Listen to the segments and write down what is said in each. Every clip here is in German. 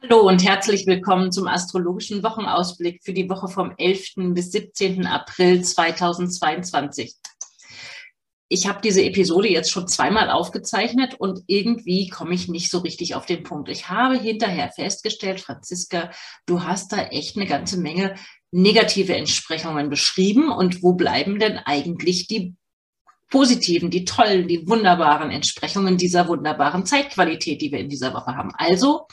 Hallo und herzlich willkommen zum astrologischen Wochenausblick für die Woche vom 11. bis 17. April 2022. Ich habe diese Episode jetzt schon zweimal aufgezeichnet und irgendwie komme ich nicht so richtig auf den Punkt. Ich habe hinterher festgestellt, Franziska, du hast da echt eine ganze Menge negative Entsprechungen beschrieben und wo bleiben denn eigentlich die positiven, die tollen, die wunderbaren Entsprechungen dieser wunderbaren Zeitqualität, die wir in dieser Woche haben. Also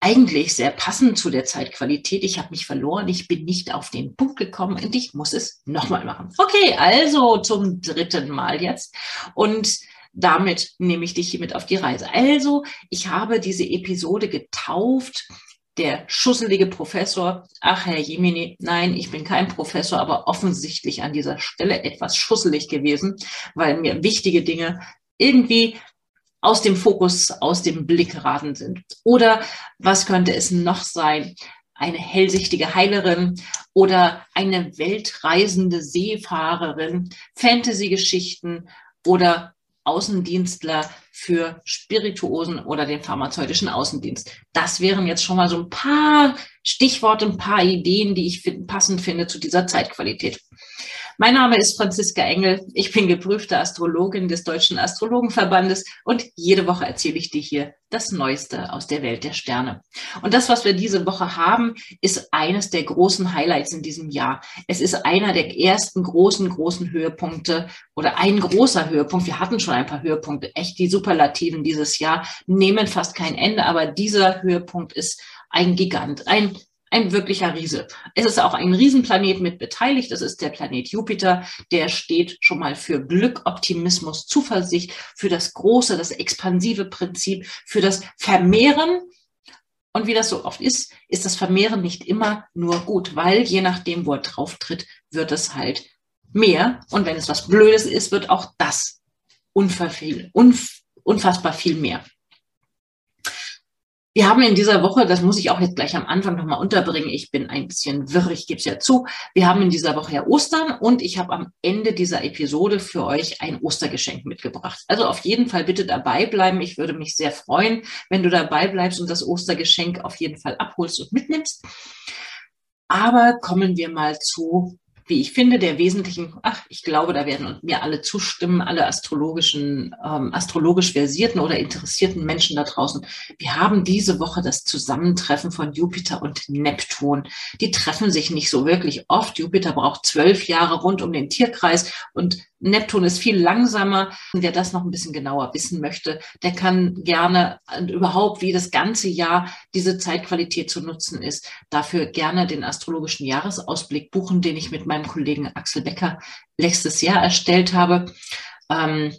eigentlich sehr passend zu der Zeitqualität. Ich habe mich verloren, ich bin nicht auf den Punkt gekommen und ich muss es nochmal machen. Okay, also zum dritten Mal jetzt. Und damit nehme ich dich hiermit auf die Reise. Also, ich habe diese Episode getauft. Der schusselige Professor, ach Herr Jemini, nein, ich bin kein Professor, aber offensichtlich an dieser Stelle etwas schusselig gewesen, weil mir wichtige Dinge irgendwie aus dem Fokus, aus dem Blick geraten sind. Oder was könnte es noch sein? Eine hellsichtige Heilerin oder eine weltreisende Seefahrerin, Fantasy-Geschichten oder Außendienstler für Spirituosen oder den pharmazeutischen Außendienst. Das wären jetzt schon mal so ein paar Stichworte, ein paar Ideen, die ich passend finde zu dieser Zeitqualität. Mein Name ist Franziska Engel. Ich bin geprüfte Astrologin des Deutschen Astrologenverbandes und jede Woche erzähle ich dir hier das Neueste aus der Welt der Sterne. Und das, was wir diese Woche haben, ist eines der großen Highlights in diesem Jahr. Es ist einer der ersten großen, großen Höhepunkte oder ein großer Höhepunkt. Wir hatten schon ein paar Höhepunkte. Echt, die Superlativen dieses Jahr nehmen fast kein Ende, aber dieser Höhepunkt ist ein Gigant, ein ein wirklicher Riese. Es ist auch ein Riesenplanet mit beteiligt. Es ist der Planet Jupiter. Der steht schon mal für Glück, Optimismus, Zuversicht, für das große, das expansive Prinzip, für das Vermehren. Und wie das so oft ist, ist das Vermehren nicht immer nur gut, weil je nachdem, wo er drauf tritt, wird es halt mehr. Und wenn es was Blödes ist, wird auch das unfassbar viel mehr. Wir haben in dieser Woche, das muss ich auch jetzt gleich am Anfang nochmal unterbringen, ich bin ein bisschen wirr, ich gebe es ja zu, wir haben in dieser Woche ja Ostern und ich habe am Ende dieser Episode für euch ein Ostergeschenk mitgebracht. Also auf jeden Fall bitte dabei bleiben. Ich würde mich sehr freuen, wenn du dabei bleibst und das Ostergeschenk auf jeden Fall abholst und mitnimmst. Aber kommen wir mal zu wie ich finde, der wesentlichen, ach, ich glaube, da werden mir alle zustimmen, alle astrologischen, ähm, astrologisch versierten oder interessierten Menschen da draußen. Wir haben diese Woche das Zusammentreffen von Jupiter und Neptun. Die treffen sich nicht so wirklich oft. Jupiter braucht zwölf Jahre rund um den Tierkreis und Neptun ist viel langsamer. Wer das noch ein bisschen genauer wissen möchte, der kann gerne überhaupt, wie das ganze Jahr diese Zeitqualität zu nutzen ist, dafür gerne den astrologischen Jahresausblick buchen, den ich mit meinem Kollegen Axel Becker letztes Jahr erstellt habe. Ähm,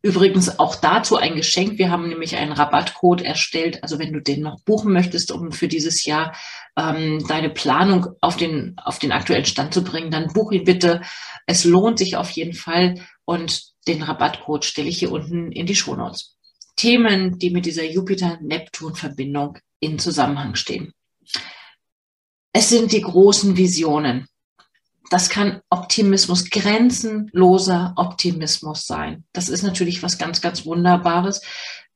Übrigens auch dazu ein Geschenk. Wir haben nämlich einen Rabattcode erstellt. Also wenn du den noch buchen möchtest, um für dieses Jahr ähm, deine Planung auf den, auf den aktuellen Stand zu bringen, dann buch ihn bitte. Es lohnt sich auf jeden Fall. Und den Rabattcode stelle ich hier unten in die Shownotes. Themen, die mit dieser Jupiter-Neptun-Verbindung in Zusammenhang stehen. Es sind die großen Visionen das kann Optimismus, grenzenloser Optimismus sein. Das ist natürlich was ganz, ganz Wunderbares.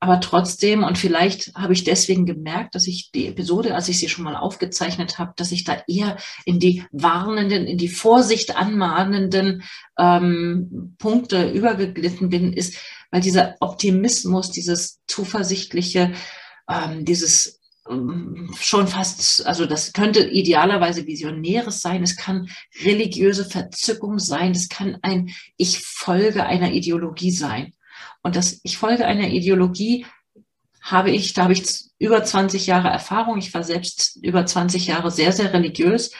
Aber trotzdem, und vielleicht habe ich deswegen gemerkt, dass ich die Episode, als ich sie schon mal aufgezeichnet habe, dass ich da eher in die warnenden, in die Vorsicht anmahnenden ähm, Punkte übergeglitten bin, ist, weil dieser Optimismus, dieses zuversichtliche, ähm, dieses schon fast, also das könnte idealerweise Visionäres sein, es kann religiöse Verzückung sein, es kann ein Ich folge einer Ideologie sein. Und das Ich folge einer Ideologie habe ich, da habe ich über 20 Jahre Erfahrung. Ich war selbst über 20 Jahre sehr, sehr religiös.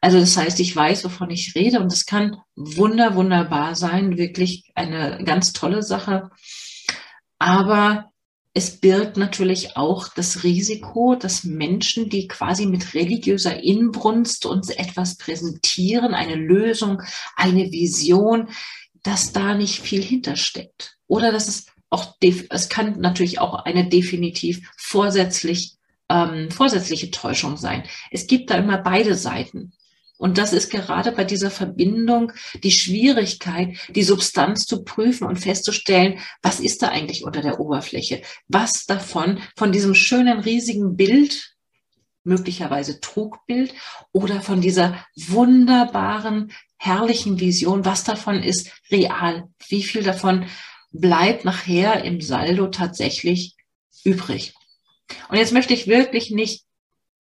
Also das heißt, ich weiß, wovon ich rede und es kann wunder, wunderbar sein, wirklich eine ganz tolle Sache. Aber es birgt natürlich auch das Risiko, dass Menschen, die quasi mit religiöser Inbrunst uns etwas präsentieren, eine Lösung, eine Vision, dass da nicht viel hintersteckt. Oder dass es auch, es kann natürlich auch eine definitiv vorsätzlich, ähm, vorsätzliche Täuschung sein. Es gibt da immer beide Seiten. Und das ist gerade bei dieser Verbindung die Schwierigkeit, die Substanz zu prüfen und festzustellen, was ist da eigentlich unter der Oberfläche? Was davon, von diesem schönen, riesigen Bild, möglicherweise Trugbild oder von dieser wunderbaren, herrlichen Vision, was davon ist real? Wie viel davon bleibt nachher im Saldo tatsächlich übrig? Und jetzt möchte ich wirklich nicht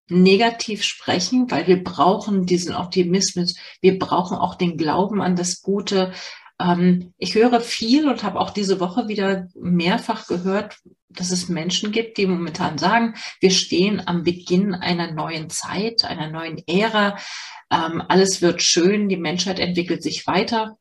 negativ sprechen, weil wir brauchen diesen Optimismus, wir brauchen auch den Glauben an das Gute. Ähm, ich höre viel und habe auch diese Woche wieder mehrfach gehört, dass es Menschen gibt, die momentan sagen, wir stehen am Beginn einer neuen Zeit, einer neuen Ära. Ähm, alles wird schön, die Menschheit entwickelt sich weiter.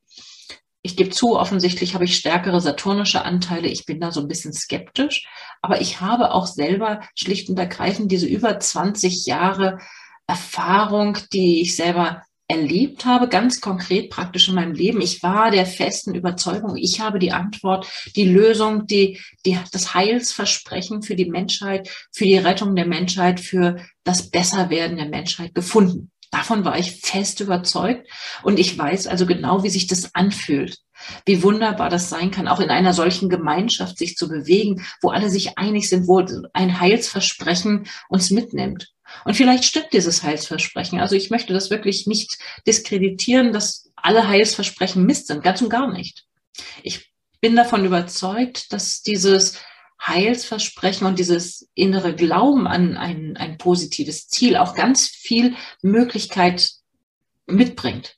Ich gebe zu, offensichtlich habe ich stärkere saturnische Anteile. Ich bin da so ein bisschen skeptisch. Aber ich habe auch selber schlicht und ergreifend diese über 20 Jahre Erfahrung, die ich selber erlebt habe, ganz konkret praktisch in meinem Leben. Ich war der festen Überzeugung, ich habe die Antwort, die Lösung, die, die, das Heilsversprechen für die Menschheit, für die Rettung der Menschheit, für das Besserwerden der Menschheit gefunden. Davon war ich fest überzeugt und ich weiß also genau, wie sich das anfühlt. Wie wunderbar das sein kann, auch in einer solchen Gemeinschaft sich zu bewegen, wo alle sich einig sind, wo ein Heilsversprechen uns mitnimmt. Und vielleicht stimmt dieses Heilsversprechen. Also ich möchte das wirklich nicht diskreditieren, dass alle Heilsversprechen Mist sind, ganz und gar nicht. Ich bin davon überzeugt, dass dieses Heilsversprechen und dieses innere Glauben an ein, ein positives Ziel auch ganz viel Möglichkeit mitbringt.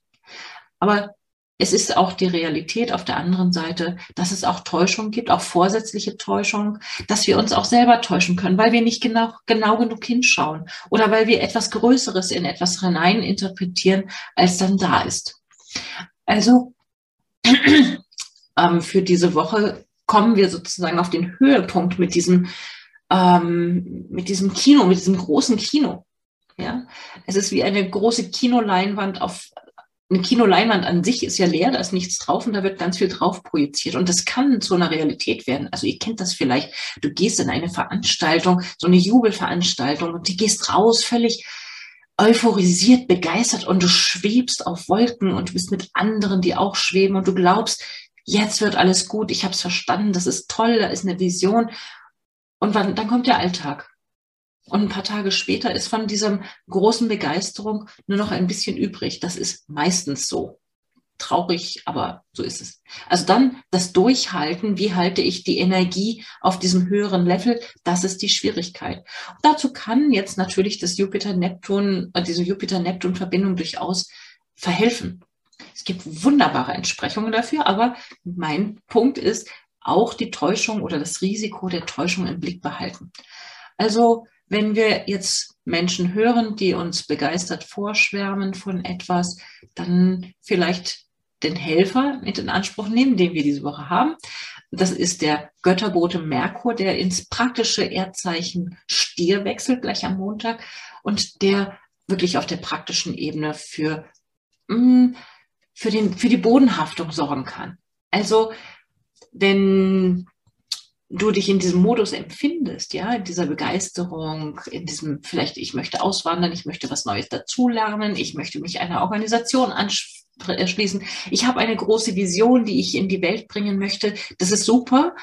Aber es ist auch die Realität auf der anderen Seite, dass es auch Täuschung gibt, auch vorsätzliche Täuschung, dass wir uns auch selber täuschen können, weil wir nicht genau, genau genug hinschauen oder weil wir etwas Größeres in etwas hinein interpretieren, als dann da ist. Also ähm, für diese Woche kommen wir sozusagen auf den Höhepunkt mit diesem, ähm, mit diesem Kino, mit diesem großen Kino. Ja, es ist wie eine große Kinoleinwand auf, eine Kinoleinwand an sich ist ja leer, da ist nichts drauf und da wird ganz viel drauf projiziert. Und das kann zu einer Realität werden. Also ihr kennt das vielleicht. Du gehst in eine Veranstaltung, so eine Jubelveranstaltung und du gehst raus völlig euphorisiert, begeistert und du schwebst auf Wolken und du bist mit anderen, die auch schweben und du glaubst, jetzt wird alles gut, ich habe es verstanden, das ist toll, da ist eine Vision. Und wann, dann kommt der Alltag. Und ein paar Tage später ist von dieser großen Begeisterung nur noch ein bisschen übrig. Das ist meistens so. Traurig, aber so ist es. Also dann das Durchhalten, wie halte ich die Energie auf diesem höheren Level, das ist die Schwierigkeit. Und dazu kann jetzt natürlich das Jupiter-Neptun, äh, diese Jupiter-Neptun-Verbindung durchaus verhelfen. Es gibt wunderbare Entsprechungen dafür, aber mein Punkt ist, auch die Täuschung oder das Risiko der Täuschung im Blick behalten. Also wenn wir jetzt Menschen hören, die uns begeistert vorschwärmen von etwas, dann vielleicht den Helfer mit in Anspruch nehmen, den wir diese Woche haben. Das ist der Götterbote Merkur, der ins praktische Erdzeichen Stier wechselt gleich am Montag und der wirklich auf der praktischen Ebene für mh, mm, für, den, für die Bodenhaftung sorgen kann. Also, wenn du dich in diesem Modus empfindest, ja, in dieser Begeisterung, in diesem, vielleicht, ich möchte auswandern, ich möchte was Neues dazulernen, ich möchte mich einer Organisation anschließen, ich habe eine große Vision, die ich in die Welt bringen möchte, das ist super.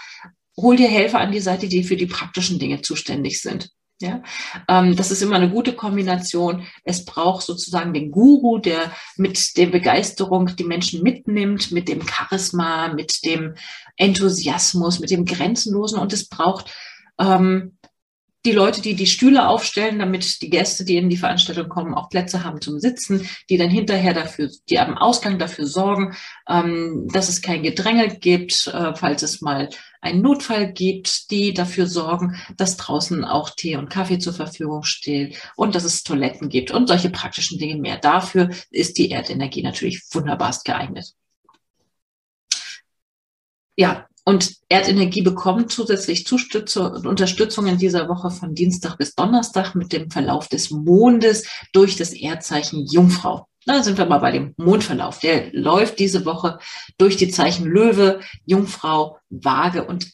Hol dir Helfer an die Seite, die für die praktischen Dinge zuständig sind. Ja, ähm, das ist immer eine gute Kombination. Es braucht sozusagen den Guru, der mit der Begeisterung die Menschen mitnimmt, mit dem Charisma, mit dem Enthusiasmus, mit dem Grenzenlosen. Und es braucht ähm, die Leute, die die Stühle aufstellen, damit die Gäste, die in die Veranstaltung kommen, auch Plätze haben zum Sitzen, die dann hinterher dafür, die am Ausgang dafür sorgen, ähm, dass es kein Gedränge gibt, äh, falls es mal einen Notfall gibt, die dafür sorgen, dass draußen auch Tee und Kaffee zur Verfügung steht und dass es Toiletten gibt und solche praktischen Dinge mehr. Dafür ist die Erdenergie natürlich wunderbarst geeignet. Ja, und Erdenergie bekommt zusätzlich Unterstützung in dieser Woche von Dienstag bis Donnerstag mit dem Verlauf des Mondes durch das Erdzeichen Jungfrau. Da sind wir mal bei dem Mondverlauf. Der läuft diese Woche durch die Zeichen Löwe, Jungfrau, Waage und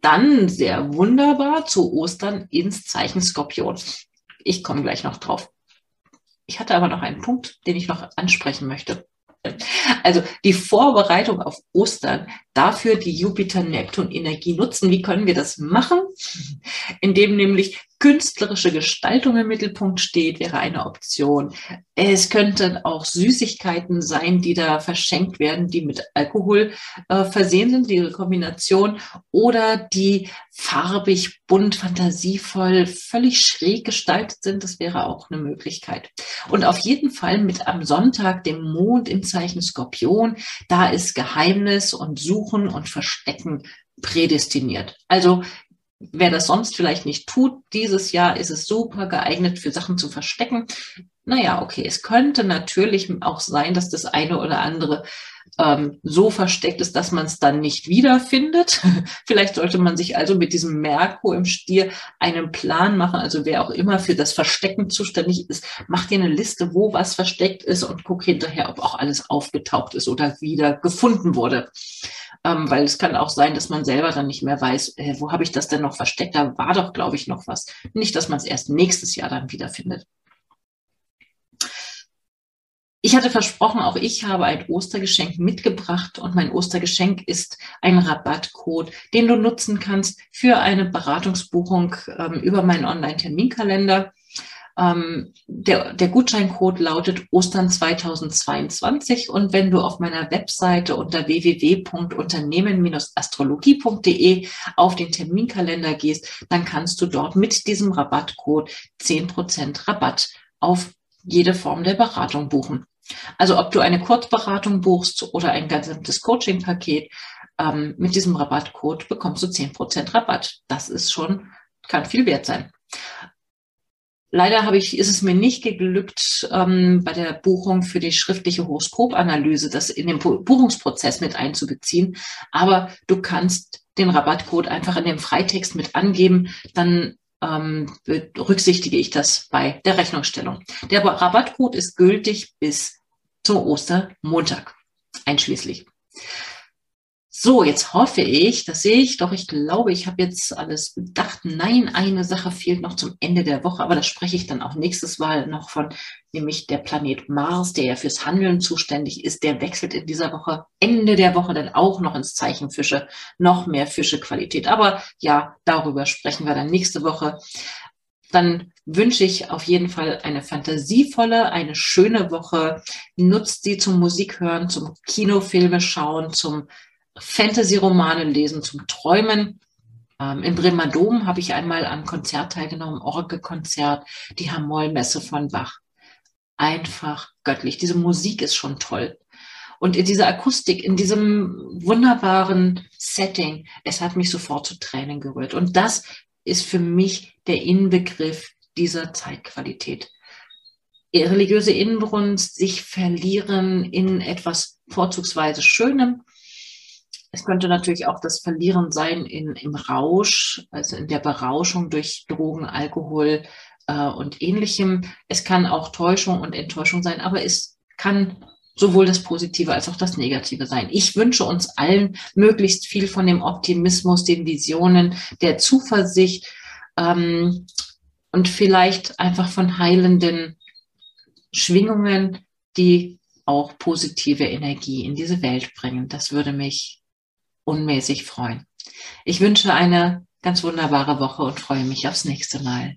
dann sehr wunderbar zu Ostern ins Zeichen Skorpion. Ich komme gleich noch drauf. Ich hatte aber noch einen Punkt, den ich noch ansprechen möchte. Also die Vorbereitung auf Ostern, dafür die Jupiter-Neptun-Energie nutzen. Wie können wir das machen? Indem nämlich künstlerische Gestaltung im Mittelpunkt steht, wäre eine Option. Es könnten auch Süßigkeiten sein, die da verschenkt werden, die mit Alkohol äh, versehen sind, die Kombination, oder die farbig, bunt, fantasievoll, völlig schräg gestaltet sind. Das wäre auch eine Möglichkeit. Und auf jeden Fall mit am Sonntag, dem Mond im Zeichen Skorpion, da ist Geheimnis und Suchen und Verstecken prädestiniert. Also wer das sonst vielleicht nicht tut, dieses Jahr ist es super geeignet für Sachen zu verstecken. Naja, okay, es könnte natürlich auch sein, dass das eine oder andere ähm, so versteckt ist, dass man es dann nicht wiederfindet. Vielleicht sollte man sich also mit diesem Merkur im Stier einen Plan machen. Also wer auch immer für das Verstecken zuständig ist, macht dir eine Liste, wo was versteckt ist und guck hinterher, ob auch alles aufgetaucht ist oder wieder gefunden wurde ähm, weil es kann auch sein, dass man selber dann nicht mehr weiß, äh, wo habe ich das denn noch versteckt? Da war doch, glaube ich, noch was. Nicht, dass man es erst nächstes Jahr dann wiederfindet. Ich hatte versprochen, auch ich habe ein Ostergeschenk mitgebracht und mein Ostergeschenk ist ein Rabattcode, den du nutzen kannst für eine Beratungsbuchung ähm, über meinen Online-Terminkalender. Ähm, der, der Gutscheincode lautet Ostern 2022 und wenn du auf meiner Webseite unter www.unternehmen-astrologie.de auf den Terminkalender gehst, dann kannst du dort mit diesem Rabattcode 10% Rabatt auf jede Form der Beratung buchen. Also ob du eine Kurzberatung buchst oder ein gesamtes Coaching-Paket, ähm, mit diesem Rabattcode bekommst du 10% Rabatt. Das ist schon, kann viel wert sein. Leider habe ich, ist es mir nicht geglückt, ähm, bei der Buchung für die schriftliche Horoskopanalyse das in den Buchungsprozess mit einzubeziehen. Aber du kannst den Rabattcode einfach in dem Freitext mit angeben. Dann ähm, berücksichtige ich das bei der Rechnungsstellung. Der Rabattcode ist gültig bis zum Ostermontag einschließlich. So, jetzt hoffe ich, das sehe ich doch, ich glaube, ich habe jetzt alles bedacht. Nein, eine Sache fehlt noch zum Ende der Woche, aber da spreche ich dann auch nächstes Mal noch von, nämlich der Planet Mars, der ja fürs Handeln zuständig ist, der wechselt in dieser Woche, Ende der Woche dann auch noch ins Zeichen Fische, noch mehr Fischequalität. Aber ja, darüber sprechen wir dann nächste Woche. Dann wünsche ich auf jeden Fall eine fantasievolle, eine schöne Woche. Nutzt sie zum Musik hören, zum Kinofilme schauen, zum Fantasy-Romane lesen zum Träumen. Ähm, in Bremer Dom habe ich einmal am Konzert teilgenommen, Orgelkonzert, die Hamoll-Messe von Bach. Einfach göttlich. Diese Musik ist schon toll. Und in dieser Akustik, in diesem wunderbaren Setting, es hat mich sofort zu Tränen gerührt. Und das ist für mich der Inbegriff dieser Zeitqualität. Religiöse Inbrunst, sich verlieren in etwas vorzugsweise Schönem, es könnte natürlich auch das Verlieren sein in, im Rausch, also in der Berauschung durch Drogen, Alkohol äh, und ähnlichem. Es kann auch Täuschung und Enttäuschung sein, aber es kann sowohl das Positive als auch das Negative sein. Ich wünsche uns allen möglichst viel von dem Optimismus, den Visionen, der Zuversicht ähm, und vielleicht einfach von heilenden Schwingungen, die auch positive Energie in diese Welt bringen. Das würde mich unmäßig freuen. Ich wünsche eine ganz wunderbare Woche und freue mich aufs nächste Mal.